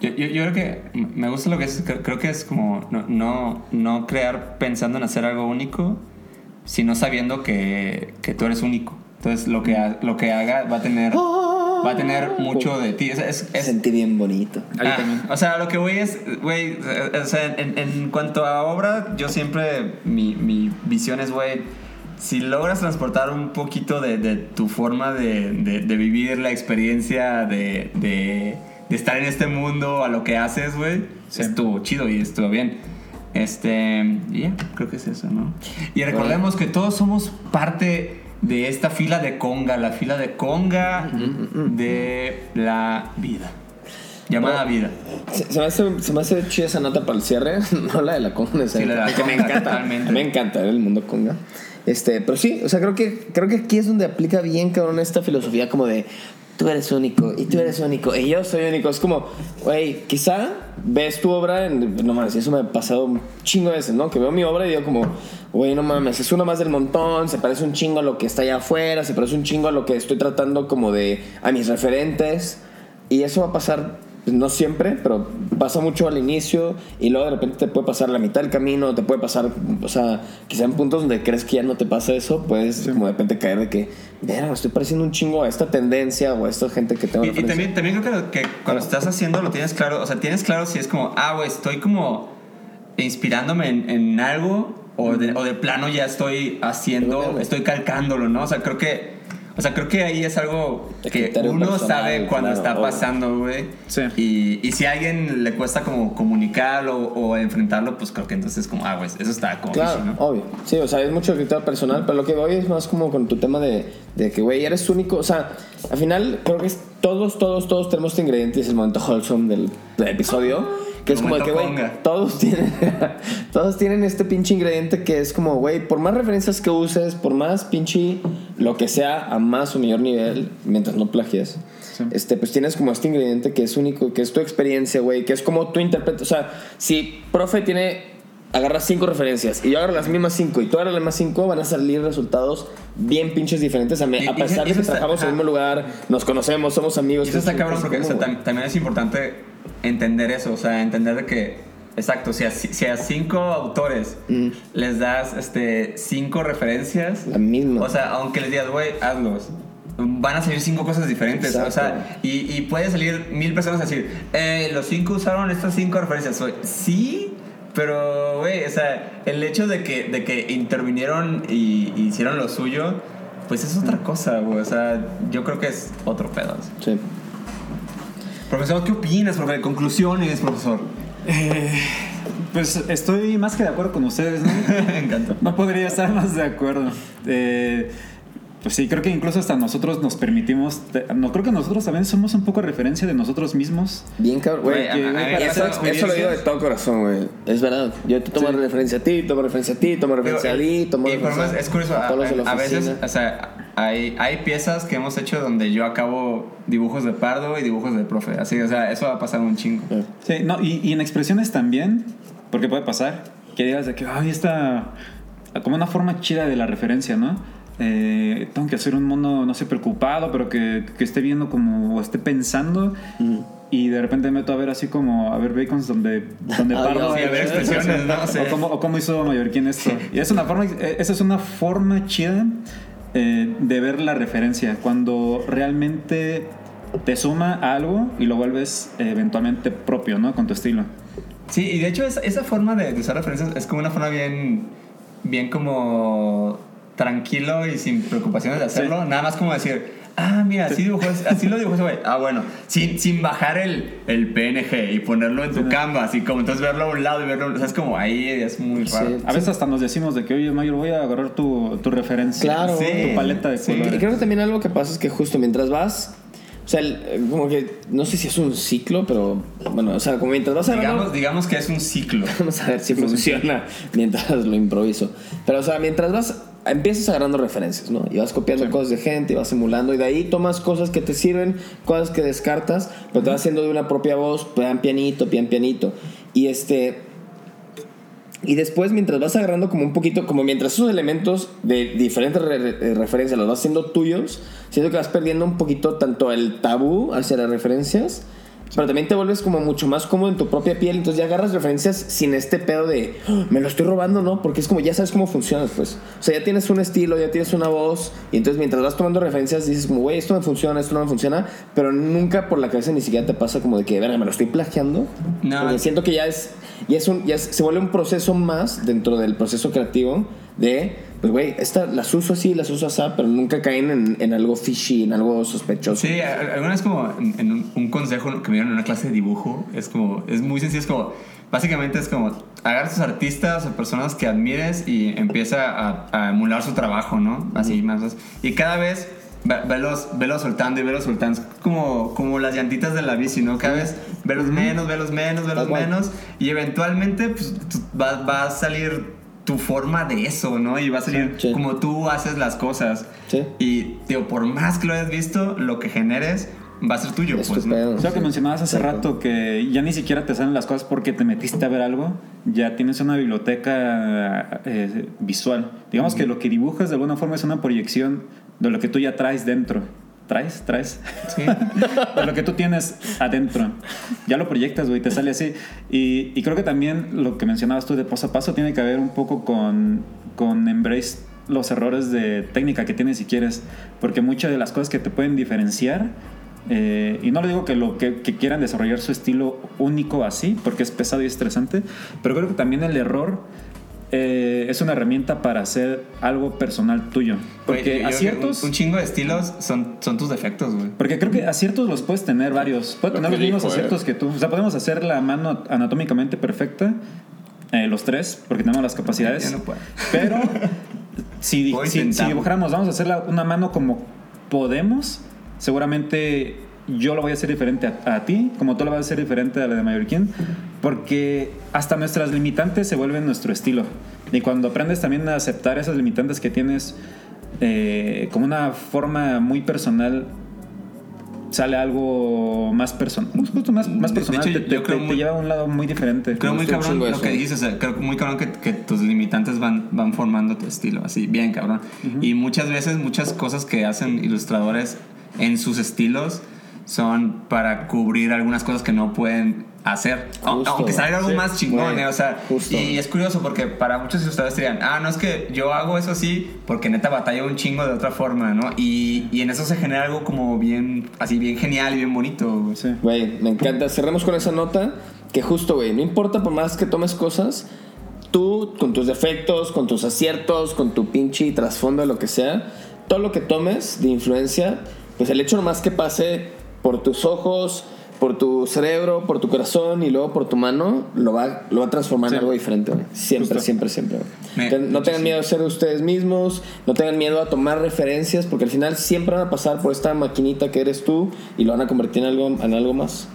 Yo, yo, yo creo que me gusta lo que es, creo, que es como no, no, no crear pensando en hacer algo único, sino sabiendo que, que tú eres único. Entonces lo que, lo que haga va a tener, va a tener mucho de ti. Es, es- es- Sentí bien bonito. Ah, o sea, lo que voy es, güey, o sea, en, en cuanto a obra, yo siempre, mi, mi visión es, güey, si logras transportar un poquito de, de tu forma de, de- de vivir la experiencia de, de- de estar en este mundo a lo que haces, güey, estuvo chido y estuvo bien. Este, y ya, creo que es eso, ¿no? Y recordemos que todos somos parte de esta fila de conga, la fila de conga de la vida. Llamada vida. Se, se me hace, se me hace chida esa nota para el cierre, no la de la conga. Sí, la de la que me encanta. totalmente. Me encanta el mundo conga. Este, pero sí, o sea, creo que, creo que aquí es donde aplica bien, cabrón, esta filosofía como de tú eres único y tú eres único y yo soy único. Es como, güey, quizá ves tu obra, en, no mames, eso me ha pasado un chingo de veces, ¿no? Que veo mi obra y digo como, güey, no mames, es uno más del montón, se parece un chingo a lo que está allá afuera, se parece un chingo a lo que estoy tratando como de, a mis referentes. Y eso va a pasar, no siempre, pero pasa mucho al inicio y luego de repente te puede pasar la mitad del camino, te puede pasar, o sea, quizá en puntos donde crees que ya no te pasa eso, puedes como de repente caer de que, me estoy pareciendo un chingo a esta tendencia o a esta gente que tengo Y, y referencia". también, también creo que, que cuando estás haciendo lo tienes claro, o sea, tienes claro si es como, ah, güey, estoy como inspirándome en, en algo o de, o de plano ya estoy haciendo, estoy calcándolo, ¿no? O sea, creo que, o sea, creo que ahí es algo que uno personal, sabe cuando claro, está pasando, güey. Sí. Y, y si a alguien le cuesta como comunicarlo o enfrentarlo, pues creo que entonces como, ah, güey, eso está como Claro, easy, ¿no? obvio. Sí, o sea, es mucho criterio personal, pero lo que voy es más como con tu tema de, de que, güey, eres único. O sea, al final creo que es, todos, todos, todos tenemos este ingrediente y es el momento wholesome del, del episodio. Que es como que, güey, todos tienen, todos tienen este pinche ingrediente que es como, güey, por más referencias que uses, por más pinche lo que sea a más o mayor nivel, mientras no plagies, este, pues tienes como este ingrediente que es único, que es tu experiencia, güey, que es como tú interpretas. O sea, si profe tiene agarras cinco referencias y yo agarro las mismas cinco y tú agarras las mismas cinco, van a salir resultados bien pinches diferentes. A, me- a pesar de que trabajamos en el mismo lugar, nos conocemos, somos amigos. Y eso está es- cabrón porque o sea, también es importante entender eso, o sea, entender de que, exacto, si a, si a cinco autores Mm. les das este, cinco referencias, La misma. o sea, aunque les digas, güey, hazlos. Van a salir cinco cosas diferentes. O sea, Exacto. y, y puede salir mil personas a decir, eh, los cinco usaron estas cinco referencias. Güey, sí, pero, güey, o sea, el hecho de que, de que intervinieron y, y hicieron lo suyo, pues es otra cosa, güey. O sea, yo creo que es otro pedo. Sí. Profesor, ¿qué opinas? Profe? Conclusiones, profesor. Pues estoy más que de acuerdo con ustedes, ¿no? Me encanta. No podría estar más de acuerdo. Eh, pues sí, creo que incluso hasta nosotros nos permitimos. te- No creo que nosotros también somos un poco referencia de nosotros mismos. Bien cabrón, güey. A- a- a eso, lo digo de todo corazón, güey. Es verdad. Yo te tomo Sí. referencia a ti, tomo referencia a ti, tomo referencia a ti, tomo y por referencia más, es curioso, a a, a veces, o sea, hay, hay piezas que hemos hecho donde yo acabo dibujos de Pardo y dibujos de profe. Así, o sea, eso va a pasar un chingo. Sí, no, y, y en expresiones también, porque puede pasar que digas de que, ay, está como una forma chida de la referencia, ¿no? Eh, tengo que hacer un mono, no sé, preocupado, pero que, que esté viendo como, o esté pensando. Y de repente me meto a ver así como, a ver bacons donde, donde Ah, Pardo ya, Sí, a ver expresiones, ¿no? Sí. o, cómo, o cómo hizo Mallorquín esto. Y es una forma, eh, esa es una forma chida eh, de ver la referencia. Cuando realmente te suma a algo y lo vuelves eh, eventualmente propio, ¿no? Con tu estilo. Sí, y de hecho esa, esa forma de, de usar referencias es como una forma bien, bien como tranquilo y sin preocupaciones de hacerlo. Nada más como decir, ah, mira, así, dibujó, así lo dibujó ese güey. Ah, bueno, sin, sin bajar el, el PNG y ponerlo en tu canvas y como entonces verlo a un lado y verlo, o sea, es como ahí es muy raro. Sí. A veces hasta nos decimos de que, oye, Mayor, voy a agarrar tu, tu referencia. Claro. Sí. Tu paleta de Sí. Y colores. creo que también algo que pasa es que justo mientras vas, o sea, el- como que no sé si es un ciclo, pero bueno, o sea, como mientras vas agarrando- Digamos, digamos que es un ciclo. Vamos a ver si funciona mientras lo improviso. Pero, o sea, mientras vas, empiezas agarrando referencias, ¿no? Y vas copiando cosas de gente, y vas emulando, y de ahí tomas cosas que te sirven, cosas que descartas, pero te vas haciendo de una propia voz, pian pianito, pian pianito. Y este. Y después, mientras vas agarrando como un poquito, como mientras esos elementos de diferentes re- re- referencias los vas haciendo tuyos, siento que vas perdiendo un poquito tanto el tabú hacia las referencias, pero también te vuelves como mucho más cómodo en tu propia piel, entonces ya agarras referencias sin este pedo de "Ah, me lo estoy robando, ¿no? Porque es como ya sabes cómo funciona, pues. O sea, ya tienes un estilo, ya tienes una voz, y entonces mientras vas tomando referencias dices como, güey, esto me funciona, esto no me funciona, pero nunca por la cabeza ni siquiera te pasa como de que, verga, me lo estoy plagiando. No. Porque siento que ya es, ya es un, ya es- se vuelve un proceso más dentro del proceso creativo de, pues güey, las uso así, las uso así, pero nunca caen en, en algo fishy, en algo sospechoso. Sí, alguna vez como en, en un, un consejo que me dieron en una clase de dibujo, es como, es muy sencillo, es como, básicamente es como, agarra a tus artistas o personas que admires y empieza a, a emular su trabajo, ¿no? Así más, y cada vez ve- velos, velos soltando y velos soltando, es como, como las llantitas de la bici, ¿no? Cada vez velos menos, velos menos, velos menos, y eventualmente pues, va, va a salir tu forma de eso, ¿no? Y va a salir Sí. como tú haces las cosas. Sí. Y, digo, por más que lo hayas visto, lo que generes va a ser tuyo, Es pues, ¿no? pedo. O sea, que mencionabas hace Exacto. rato que ya ni siquiera te salen las cosas porque te metiste a ver algo, ya tienes una biblioteca eh, visual. Digamos que lo que dibujas de alguna forma es una proyección de lo que tú ya traes dentro. ¿Traes? ¿Traes? Sí. lo que tú tienes adentro. Ya lo proyectas, güey, te sale así. Y, y creo que también lo que mencionabas tú de paso a paso tiene que ver un poco con, con embrace los errores de técnica que tienes si quieres. Porque muchas de las cosas que te pueden diferenciar, eh, y no le digo que, lo, que, que quieran desarrollar su estilo único así, porque es pesado y estresante, pero creo que también el error eh, es una herramienta para hacer algo personal tuyo. Porque aciertos... Un, un chingo de estilos son, son tus defectos, güey. Porque creo que aciertos los puedes tener varios. Puedes Lo tener los mismos dijo, aciertos eh. que tú. O sea, podemos hacer la mano anatómicamente perfecta, eh, los tres, porque tenemos las capacidades. No puedo. Pero si, dibujáramos, vamos a hacer una mano como podemos, seguramente yo lo voy a hacer diferente a, a ti, como tú lo vas a hacer diferente a la de Mallorquín, porque hasta nuestras limitantes se vuelven nuestro estilo. Y cuando aprendes también a aceptar esas limitantes que tienes eh, como una forma muy personal, sale algo más personal. Justo más, más De- de personal, hecho, te, te- yo creo te muy- lleva a un lado muy diferente. Creo muy cabrón lo que dijiste, o sea, creo muy cabrón que, que tus limitantes van, van formando tu estilo, así, bien cabrón. Y muchas veces, muchas cosas que hacen ilustradores en sus estilos son para cubrir algunas cosas que no pueden hacer. Justo. Aunque salga algo Sí. más chingón, eh, o sea, justo. y es curioso porque para muchos ilustradores dirían, ah, no es que yo hago eso así porque neta batalla un chingo de otra forma, ¿no? Y, y en eso se genera algo como bien, así bien genial y bien bonito. güey. Sí. Güey, me encanta. Cerremos con esa nota que justo, güey, no importa por más que tomes cosas, tú con tus defectos, con tus aciertos, con tu pinche trasfondo de lo que sea, todo lo que tomes de influencia, pues el hecho nomás que pase por tus ojos, por tu cerebro, por tu corazón y luego por tu mano, lo va, lo va a transformar Sí. en algo diferente, güey. Siempre, siempre, siempre. Entonces, no tengan miedo a ser ustedes mismos, no tengan miedo a tomar referencias, porque al final siempre van a pasar por esta maquinita que eres tú y lo van a convertir en algo, en algo más.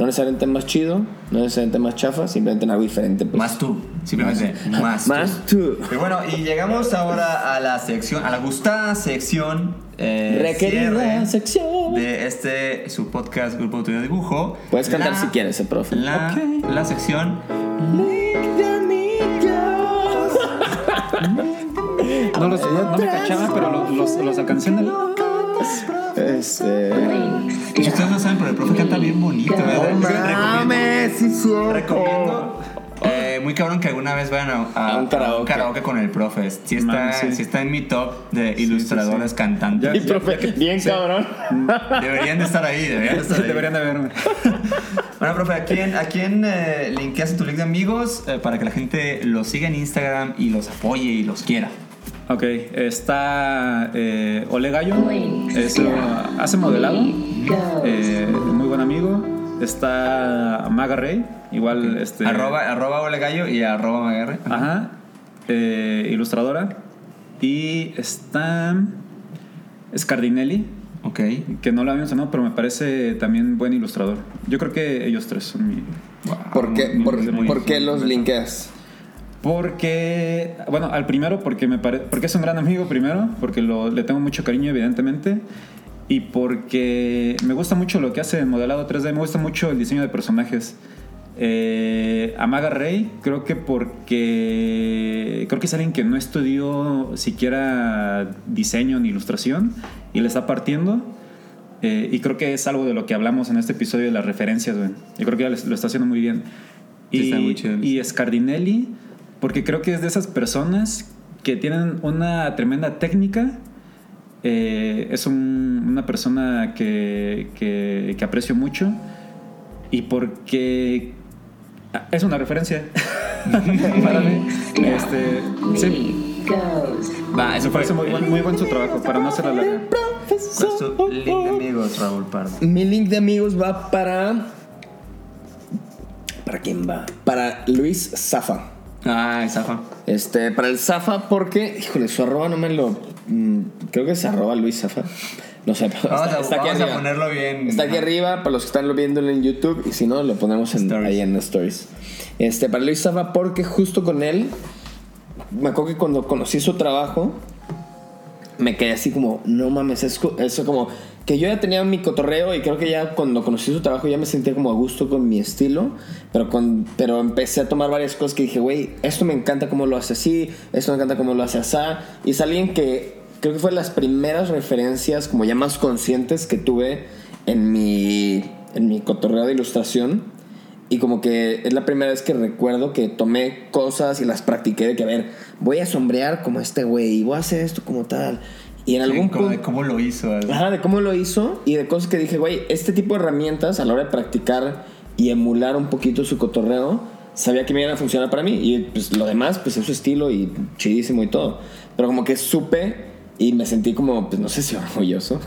No necesariamente más chido, no necesariamente más chafa, simplemente en algo diferente. pues. Más tú, simplemente. Más, Más tú. Y bueno, y llegamos ahora a la sección, a la gustada sección. eh, Requerida sección. De este, su podcast Grupo Autoridad Dibujo. Puedes cantar La- si quieres, eh, profe. La, Ok. la sección. No, los, no, no me cachaba, pero los, los, los alcancé en el. Este. Y ustedes no saben, pero el profe canta bien bonito, ¿verdad? Mames, sí, cierto. Recomiendo. eh, muy cabrón que alguna vez vayan a, a- A un karaoke. a un con el profe. Si está, Man, sí. sí está en mi top de ilustradores cantantes. Y profe, bien cabrón. Deberían de estar ahí, deberían de estar ahí. Deberían de verme. Bueno, profe, ¿a quién, a quién eh, linkeas en tu link de amigos eh, para que la gente los siga en Instagram y los apoye y los quiera? Ok, está eh, Ole Gallo, es, eh, hace modelado, eh, muy buen amigo. Está Maga Rey, igual este, Arroba, arroba Ole Gallo y arroba Magarre. Ajá, eh, ilustradora. Y está Scardinelli, Ok. que no lo había mencionado, pero me parece también buen ilustrador. Yo creo que ellos tres son mi... ¿Por qué, Muy- por, muy- por qué los linkeas? Porque, bueno, al primero porque me pare- porque es un gran amigo primero, porque lo- le tengo mucho cariño evidentemente, y porque me gusta mucho lo que hace en modelado 3D, me gusta mucho el diseño de personajes. Eh, Amaga Rey, creo que porque creo que es alguien que no estudió siquiera diseño ni ilustración y le está partiendo. Eh, y creo que es algo de lo que hablamos en este episodio de las referencias, güey. Yo creo que ya lo está haciendo muy bien. Sí, Y, está muy chido. y Scardinelli, porque creo que es de esas personas que tienen una tremenda técnica. Eh, es un- una persona que, que- que aprecio mucho. Y porque es una referencia para mí. Este, sí, Va, eso me fue parece muy buen, muy buen su trabajo, para no hacer la larga. ¿Cuál es tu link de amigos, Raúl Pardo? Mi link de amigos va para. ¿Para quién va? Para Luis Zafa. Ah, Zafa. Este, para el Zafa, porque, híjole, su arroba no me lo. Mm, creo que es arroba Luis Zafa. No sé, pero Vamos, está, a, está aquí vamos a arriba. ponerlo bien. Está aquí arriba para los que están viéndolo en YouTube y si no, lo ponemos en, ahí en stories. Este, para Luis Zafa, porque justo con él, me acuerdo que cuando conocí su trabajo, me quedé así como, no mames, eso como que yo ya tenía mi cotorreo y creo que ya cuando conocí su trabajo ya me sentía como a gusto con mi estilo, pero, con, pero empecé a tomar varias cosas que dije, güey, esto me encanta cómo lo hace así, esto me encanta cómo lo hace así, y es alguien que creo que fue las primeras referencias como ya más conscientes que tuve en mi, en mi cotorreo de ilustración. Y como que es la primera vez que recuerdo que tomé cosas y las practiqué de que, a ver, voy a sombrear como este güey y voy a hacer esto como tal. Y en algún como de punto... cómo lo hizo. ¿eh? Ajá, de cómo lo hizo y de cosas que dije, güey, este tipo de herramientas a la hora de practicar y emular un poquito su cotorreo, sabía que me iban a funcionar para mí. Y pues lo demás, pues es su estilo y chidísimo y todo. Pero como que supe y me sentí como, pues no sé si orgulloso.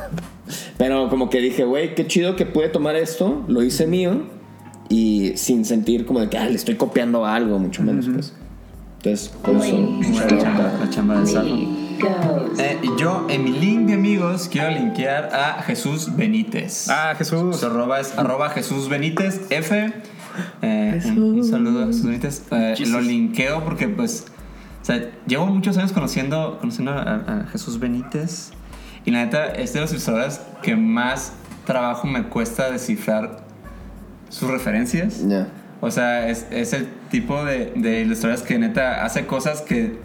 Pero como que dije, güey, qué chido que pude tomar esto, lo hice mío y sin sentir como de que, ah, le estoy copiando algo, mucho menos, pues. Entonces, por eso. La chamba, del Zafa. Eh, y yo, en mi link de amigos, quiero linkear a Jesús Benítez. Ah, Jesús. Su arroba es arroba Jesús Benítez F. Eh, un, un saludo a Jesús Benítez. Eh, lo linkeo porque, pues, o sea, llevo muchos años conociendo, conociendo a, a Jesús Benítez. Y la neta, es de los ilustradores que más trabajo me cuesta descifrar sus referencias. Ya. O sea, es, es el tipo de, de ilustradores que neta hace cosas que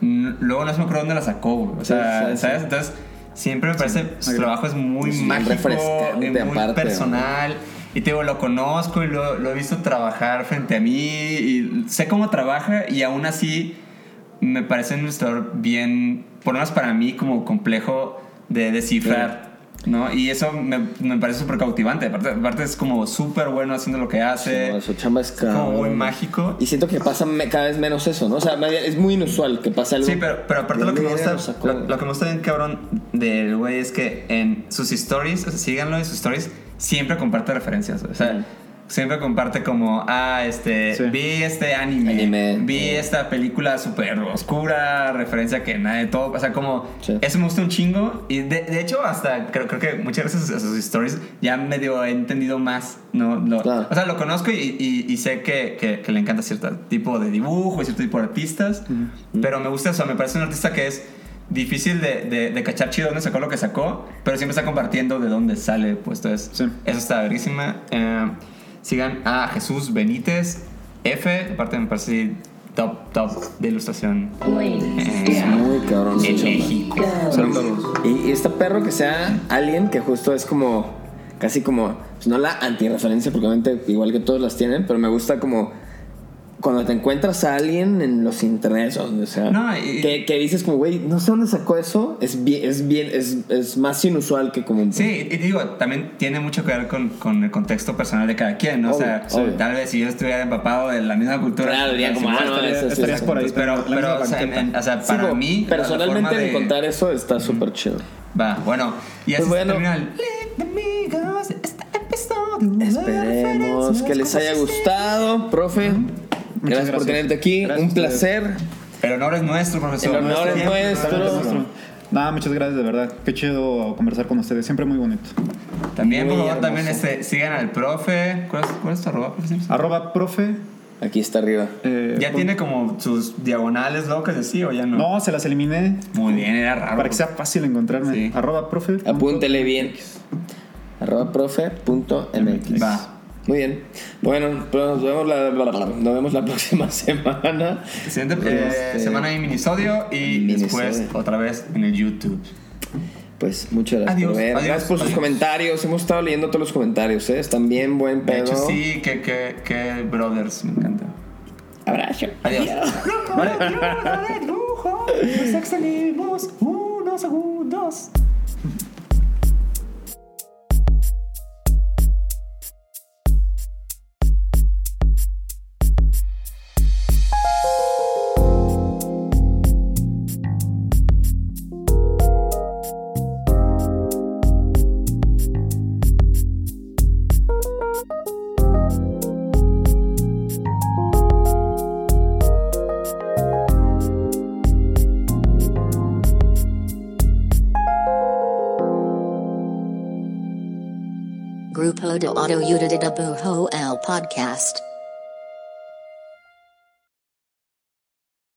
luego no se me acuerdo dónde las sacó. güey. O sea, Sí, sí, ¿sabes? sí. Entonces, siempre me parece su trabajo es muy mágico, muy aparte, personal. Y te digo, lo conozco y lo, lo he visto trabajar frente a mí y sé cómo trabaja y aún así me parece un ilustrador bien, por lo menos para mí, como complejo de descifrar. ¿No? Y eso me, me parece súper cautivante. Aparte, aparte es como súper bueno haciendo lo que hace. No, su chamba es Es como muy mágico. Y siento que pasa cada vez menos eso, ¿no? O sea, es muy inusual que pase algo. Sí, pero, pero aparte ¿De lo que, me gusta, lo, lo que me gusta bien cabrón del güey es que en sus stories, o sea, síganlo en sus stories, siempre comparte referencias. O sea, siempre comparte como, ah, este, Sí. vi este anime, Anime. vi esta película súper oscura, referencia que nadie, todo, o sea, como, Sí. eso me gusta un chingo, y de, de hecho, hasta creo, creo que muchas veces a sus stories ya medio he entendido más, ¿no? Lo- Claro. O sea, lo conozco y, y- y sé que, que- que le encanta cierto tipo de dibujo y cierto tipo de artistas, pero me gusta eso, me parece un artista que es difícil de, de, de cachar chido dónde sacó lo que sacó, pero siempre está compartiendo de dónde sale, pues entonces, Sí. eso está verguísima. Eh, sigan a Jesús Benítez F, aparte me parece top, top de ilustración. Es Eh, muy cabrón. en. México. Y, y este perro que sea alguien que justo es como, casi como, pues no la antirreferencia, porque obviamente igual que todos las tienen, pero me gusta como cuando te encuentras a alguien en los internets o donde sea, No, y- que, que dices como, güey, no sé dónde sacó eso, es bien, es bien, es, es más inusual que como... Sí, y digo, también tiene mucho que ver con, con el contexto personal de cada quien, ¿no? o sea, Obvio, obvio. tal vez si yo estuviera empapado de la misma cultura. Claro, diría como, ah, no, estaría- eso sí, estarías sí. por ahí. Pero, pero o, sea, en- o sea, Sí, para como mí. personalmente de- encontrar eso está súper chido. Va, bueno, y así Pues bueno. este episodio. Esperemos que les haya gustado, profe. Gracias, por gracias. tenerte aquí, Gracias un placer. El honor es nuestro, profesor. El honor es Siempre nuestro. nuestro. Nada, muchas gracias, de verdad. Qué chido conversar con ustedes. Siempre muy bonito. También, por Muy favor, también este, sigan al profe. ¿Cuál es, cuál es tu arroba, profe? Arroba profe. Aquí está arriba. eh, ¿Ya tiene como sus diagonales locas así o ya no? No, se las eliminé Muy bien, era raro. para que sea fácil encontrarme. Sí. Arroba profe. Apúntele bien. Arroba profe.mx. Va. Muy bien. Bueno, pues nos vemos la, nos vemos la próxima semana. Siguiente eh, Este- semana hay minisodio y Minisodio. después otra vez en el YouTube. Pues muchas gracias Adiós, por ver. adiós, gracias por sus comentarios. Hemos estado leyendo todos los comentarios, ¿eh? Están bien buen De pedo. hecho, sí, que, que, que brothers, me encanta. Abrazo. Adiós. Nos extendimos unos segundos. Podcast.